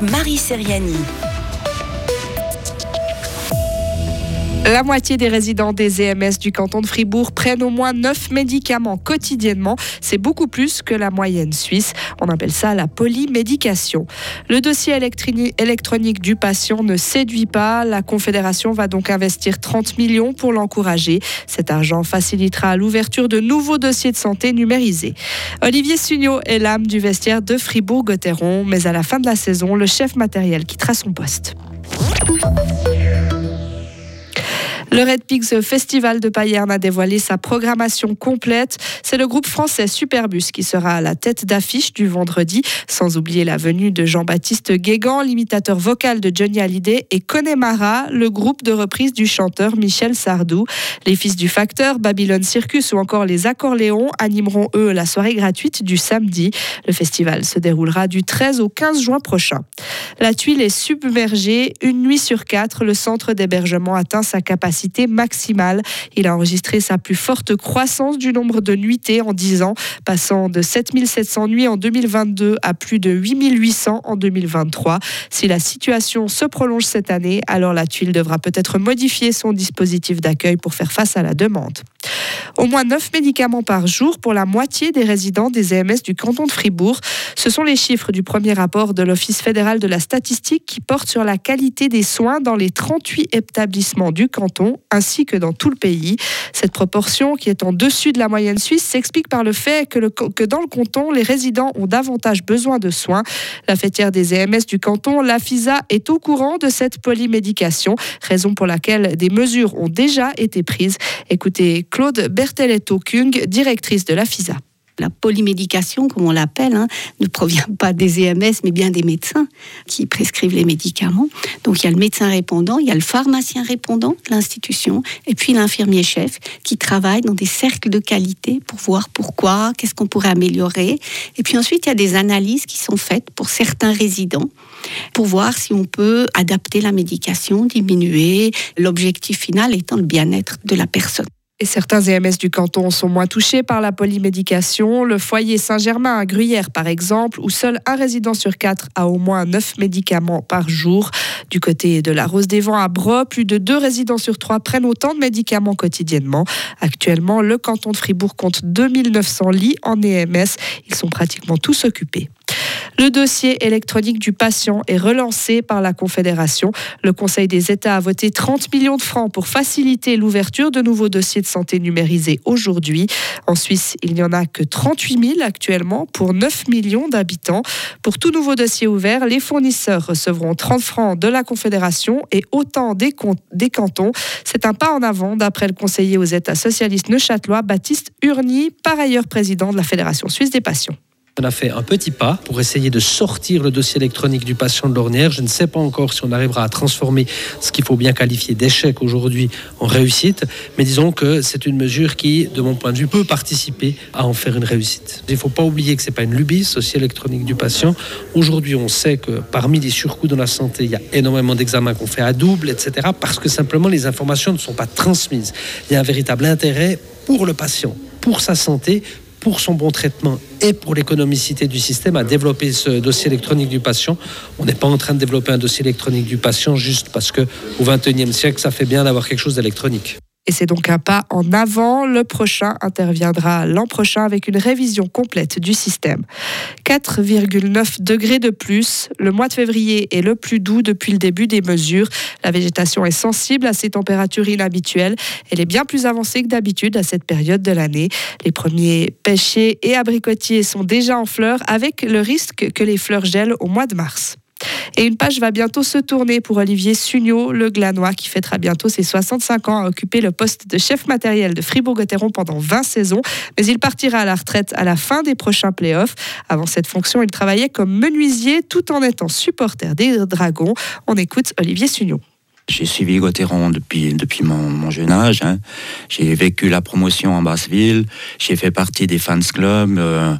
Marie Seriani. La moitié des résidents des EMS du canton de Fribourg prennent au moins 9 médicaments quotidiennement. C'est beaucoup plus que la moyenne suisse. On appelle ça la polymédication. Le dossier électronique du patient ne séduit pas. La Confédération va donc investir 30 millions pour l'encourager. Cet argent facilitera l'ouverture de nouveaux dossiers de santé numérisés. Olivier Sugnot est l'âme du vestiaire de Fribourg-Gotteron, mais à la fin de la saison, le chef matériel quittera son poste. Le Red Pigs Festival de Payerne a dévoilé sa programmation complète. C'est le groupe français Superbus qui sera à la tête d'affiche du vendredi, sans oublier la venue de Jean-Baptiste Guégan, l'imitateur vocal de Johnny Hallyday, et Connemara, le groupe de reprise du chanteur Michel Sardou. Les fils du facteur, Babylone Circus ou encore les Accorléons animeront eux la soirée gratuite du samedi. Le festival se déroulera du 13 au 15 juin prochain. La tuile est submergée. Une nuit sur quatre, le centre d'hébergement atteint sa capacité maximale. Il a enregistré sa plus forte croissance du nombre de nuitées en 10 ans, passant de 7700 nuits en 2022 à plus de 8800 en 2023. Si la situation se prolonge cette année, alors la tuile devra peut-être modifier son dispositif d'accueil pour faire face à la demande. Au moins 9 médicaments par jour pour la moitié des résidents des EMS du canton de Fribourg. Ce sont les chiffres du premier rapport de l'Office fédéral de la statistique qui porte sur la qualité des soins dans les 38 établissements du canton ainsi que dans tout le pays. Cette proportion, qui est en dessus de la moyenne suisse, s'explique par le fait que, dans le canton, les résidents ont davantage besoin de soins. La fêtière des EMS du canton, la FISA, est au courant de cette polymédication, raison pour laquelle des mesures ont déjà été prises. Écoutez Claude Berteletto-Kung, directrice de la FISA. La polymédication, comme on l'appelle, hein, ne provient pas des EMS, mais bien des médecins qui prescrivent les médicaments. Donc il y a le médecin répondant, il y a le pharmacien répondant de l'institution, et puis l'infirmier chef qui travaille dans des cercles de qualité pour voir pourquoi, qu'est-ce qu'on pourrait améliorer. Et puis ensuite, il y a des analyses qui sont faites pour certains résidents pour voir si on peut adapter la médication, diminuer, l'objectif final étant le bien-être de la personne. Et certains EMS du canton sont moins touchés par la polymédication. Le foyer Saint-Germain à Gruyère, par exemple, où seul un résident sur quatre a au moins 9 médicaments par jour. Du côté de la Rose des Vents à Bro, plus de deux résidents sur trois prennent autant de médicaments quotidiennement. Actuellement, le canton de Fribourg compte 2900 lits en EMS. Ils sont pratiquement tous occupés. Le dossier électronique du patient est relancé par la Confédération. Le Conseil des États a voté 30 millions de francs pour faciliter l'ouverture de nouveaux dossiers de santé numérisés aujourd'hui. En Suisse, il n'y en a que 38 000 actuellement pour 9 millions d'habitants. Pour tout nouveau dossier ouvert, les fournisseurs recevront 30 francs de la Confédération et autant des, cantons. C'est un pas en avant d'après le conseiller aux États socialistes neuchâtelois, Baptiste Urny, par ailleurs président de la Fédération suisse des patients. On a fait un petit pas pour essayer de sortir le dossier électronique du patient de l'ornière. Je ne sais pas encore si on arrivera à transformer ce qu'il faut bien qualifier d'échec aujourd'hui en réussite, mais disons que c'est une mesure qui, de mon point de vue, peut participer à en faire une réussite. Il ne faut pas oublier que ce n'est pas une lubie, ce dossier électronique du patient. Aujourd'hui, on sait que parmi les surcoûts dans la santé, il y a énormément d'examens qu'on fait à double, etc., parce que simplement les informations ne sont pas transmises. Il y a un véritable intérêt pour le patient pour sa santé, pour son bon traitement et pour l'économicité du système à développer ce dossier électronique du patient. On n'est pas en train de développer un dossier électronique du patient juste parce que au XXIe siècle, ça fait bien d'avoir quelque chose d'électronique. Et c'est donc un pas en avant. Le prochain interviendra l'an prochain avec une révision complète du système. 4,9 degrés de plus. Le mois de février est le plus doux depuis le début des mesures. La végétation est sensible à ces températures inhabituelles. Elle est bien plus avancée que d'habitude à cette période de l'année. Les premiers pêchers et abricotiers sont déjà en fleurs avec le risque que les fleurs gèlent au mois de mars. Et une page va bientôt se tourner pour Olivier Sugnot, le glanois, qui fêtera bientôt ses 65 ans, à occuper le poste de chef matériel de Fribourg-Gotteron pendant 20 saisons. Mais il partira à la retraite à la fin des prochains playoffs. Avant cette fonction, il travaillait comme menuisier tout en étant supporter des Dragons. On écoute Olivier Sugnot. J'ai suivi depuis, depuis mon, jeune âge. Hein. J'ai vécu la promotion en Basse-Ville. J'ai fait partie des fans clubs. Euh,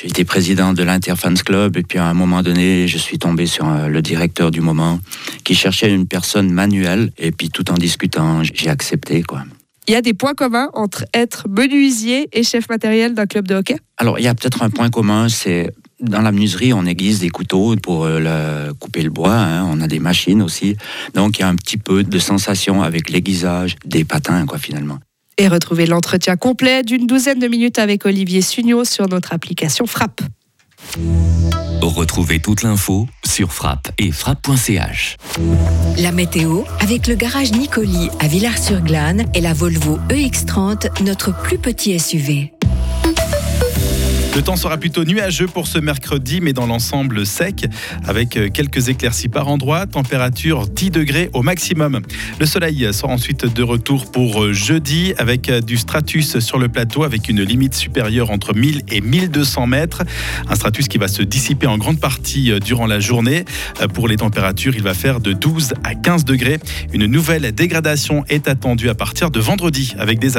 j'ai été président de l'Interfans Club et puis à un moment donné, je suis tombé sur euh, le directeur du moment qui cherchait une personne manuelle et puis tout en discutant, j'ai accepté quoi. Il y a des points communs entre être menuisier et chef matériel d'un club de hockey? Alors, il y a peut-être un point commun, c'est dans la menuiserie, on aiguise des couteaux pour euh, couper le bois. Hein. On a des machines aussi. Donc, il y a un petit peu de sensation avec l'aiguisage des patins, quoi, finalement. Et retrouvez l'entretien complet d'une douzaine de minutes avec Olivier Sugnot sur notre application Frappe. Retrouvez toute l'info sur frappe et frappe.ch. La météo avec le garage Nicoli à Villars-sur-Glane et la Volvo EX30, notre plus petit SUV. Le temps sera plutôt nuageux pour ce mercredi, mais dans l'ensemble sec, avec euh, quelques éclaircies par endroit, température 10 degrés au maximum. Le soleil sera ensuite de retour pour euh, jeudi, avec euh, du stratus sur le plateau, avec une limite supérieure entre 1000 et 1200 mètres. Un stratus qui va se dissiper en grande partie durant la journée. Pour les températures, il va faire de 12 à 15 degrés. Une nouvelle dégradation est attendue à partir de vendredi, avec des averses.